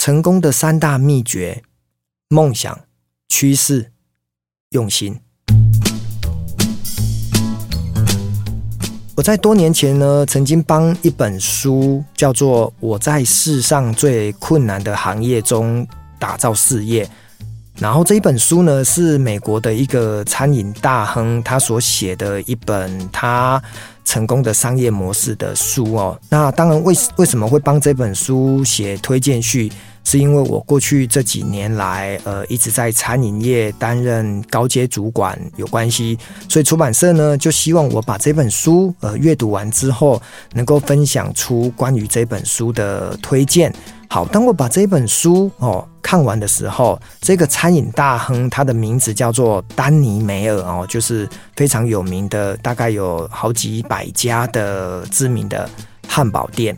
成功的三大秘诀：梦想、趋势、用心。我在多年前呢，曾经帮一本书叫做《我在世上最困难的行业中打造事业》，然后这一本书呢，是美国的一个餐饮大亨他所写的一本他成功的商业模式的书哦。那当然为，为为什么会帮这本书写推荐序？是因为我过去这几年来，呃，一直在餐饮业担任高阶主管有关系，所以出版社呢就希望我把这本书呃阅读完之后，能够分享出关于这本书的推荐。好，当我把这本书哦看完的时候，这个餐饮大亨他的名字叫做丹尼梅尔哦，就是非常有名的，大概有好几百家的知名的汉堡店。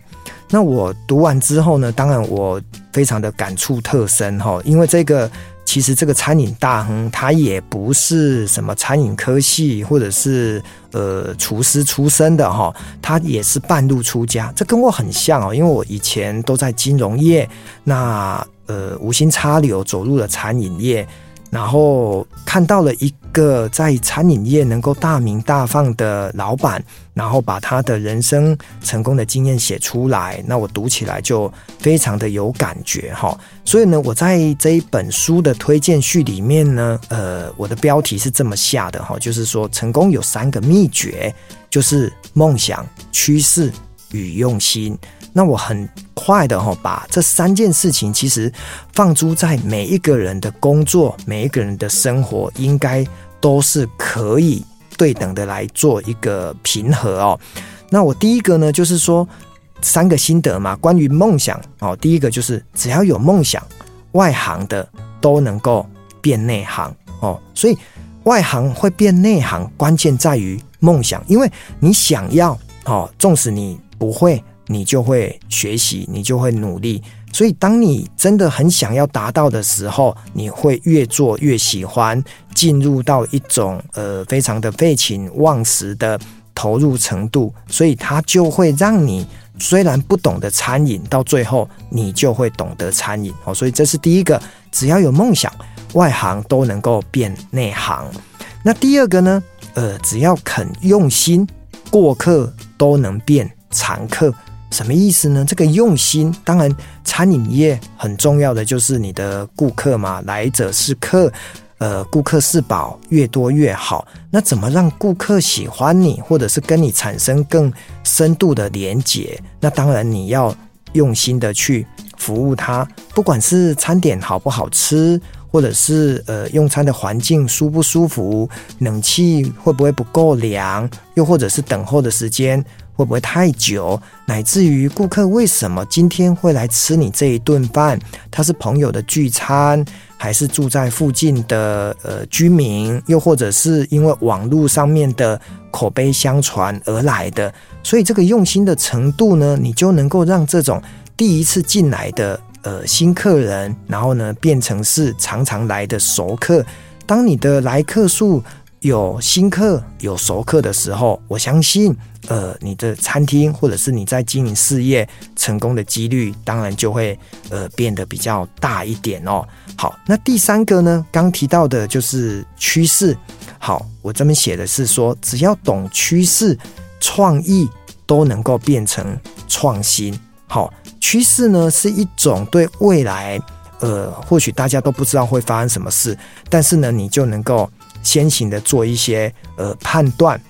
那我读完之后呢，当然我非常的感触特深哈，因为这个其实这个餐饮大亨他也不是什么餐饮科系或者是呃厨师出身的哈，他也是半路出家，这跟我很像哦，因为我以前都在金融业，那呃无心插柳走入了餐饮业。然后看到了一个在餐饮业能够大名大放的老板，然后把他的人生成功的经验写出来，那我读起来就非常的有感觉哈。所以呢，我在这一本书的推荐序里面呢，呃，我的标题是这么下的哈，就是说成功有三个秘诀，就是梦想、趋势与用心。那我很快的哈，把这三件事情其实放诸在每一个人的工作、每一个人的生活，应该都是可以对等的来做一个平衡哦。那我第一个呢，就是说三个心得嘛，关于梦想哦。第一个就是只要有梦想，外行的都能够变内行哦。所以外行会变内行，关键在于梦想，因为你想要哦，纵使你不会。你就会学习，你就会努力。所以，当你真的很想要达到的时候，你会越做越喜欢，进入到一种呃非常的废寝忘食的投入程度。所以，它就会让你虽然不懂得餐饮，到最后你就会懂得餐饮。哦，所以这是第一个，只要有梦想，外行都能够变内行。那第二个呢？呃，只要肯用心，过客都能变常客。什么意思呢？这个用心，当然餐饮业很重要的就是你的顾客嘛，来者是客，呃，顾客是宝，越多越好。那怎么让顾客喜欢你，或者是跟你产生更深度的连结？那当然你要用心的去服务他，不管是餐点好不好吃，或者是呃用餐的环境舒不舒服，冷气会不会不够凉，又或者是等候的时间。会不会太久？乃至于顾客为什么今天会来吃你这一顿饭？他是朋友的聚餐，还是住在附近的呃居民？又或者是因为网络上面的口碑相传而来的？所以这个用心的程度呢，你就能够让这种第一次进来的呃新客人，然后呢变成是常常来的熟客。当你的来客数有新客有熟客的时候，我相信。呃，你的餐厅或者是你在经营事业成功的几率，当然就会呃变得比较大一点哦。好，那第三个呢，刚提到的就是趋势。好，我这边写的是说，只要懂趋势，创意都能够变成创新。好，趋势呢是一种对未来，呃，或许大家都不知道会发生什么事，但是呢，你就能够先行的做一些呃判断。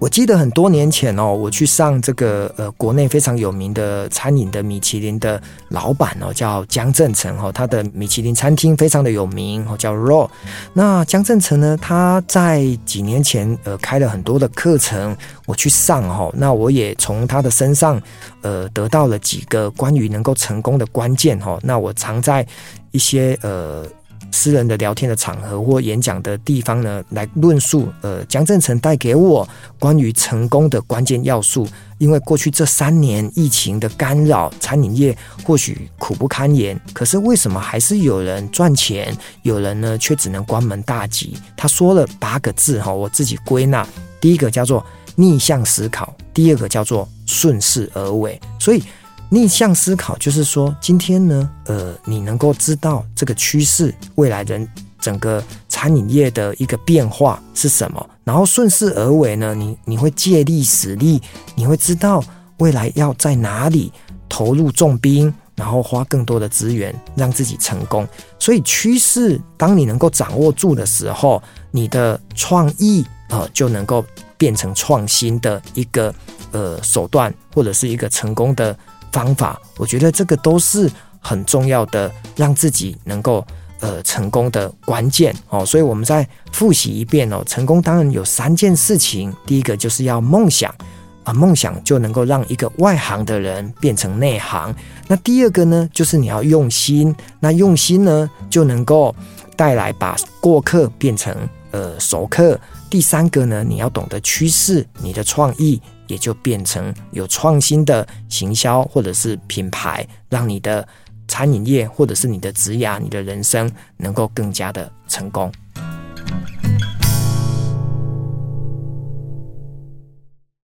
我记得很多年前哦，我去上这个呃国内非常有名的餐饮的米其林的老板哦，叫江振成哦，他的米其林餐厅非常的有名哦，叫 RAW。那江振成呢，他在几年前呃开了很多的课程，我去上哦，那我也从他的身上呃得到了几个关于能够成功的关键哦。那我常在一些呃。私人的聊天的场合或演讲的地方呢，来论述呃江振诚带给我关于成功的关键要素。因为过去这三年疫情的干扰，餐饮业或许苦不堪言，可是为什么还是有人赚钱，有人呢却只能关门大吉？他说了八个字哈，我自己归纳，第一个叫做逆向思考，第二个叫做顺势而为。所以逆向思考就是说，今天呢，呃，你能够知道这个趋势，未来人整个餐饮业的一个变化是什么，然后顺势而为呢，你你会借力使力，你会知道未来要在哪里投入重兵，然后花更多的资源，让自己成功。所以趋势，当你能够掌握住的时候，你的创意啊、呃，就能够变成创新的一个呃手段，或者是一个成功的。方法，我觉得这个都是很重要的，让自己能够呃成功的关键哦。所以我们再复习一遍哦，成功当然有三件事情，第一个就是要梦想啊，梦想就能够让一个外行的人变成内行。那第二个呢，就是你要用心，那用心呢就能够带来把过客变成呃熟客。第三个呢，你要懂得趋势，你的创意。也就变成有创新的行销或者是品牌，让你的餐饮业或者是你的职涯、你的人生能够更加的成功。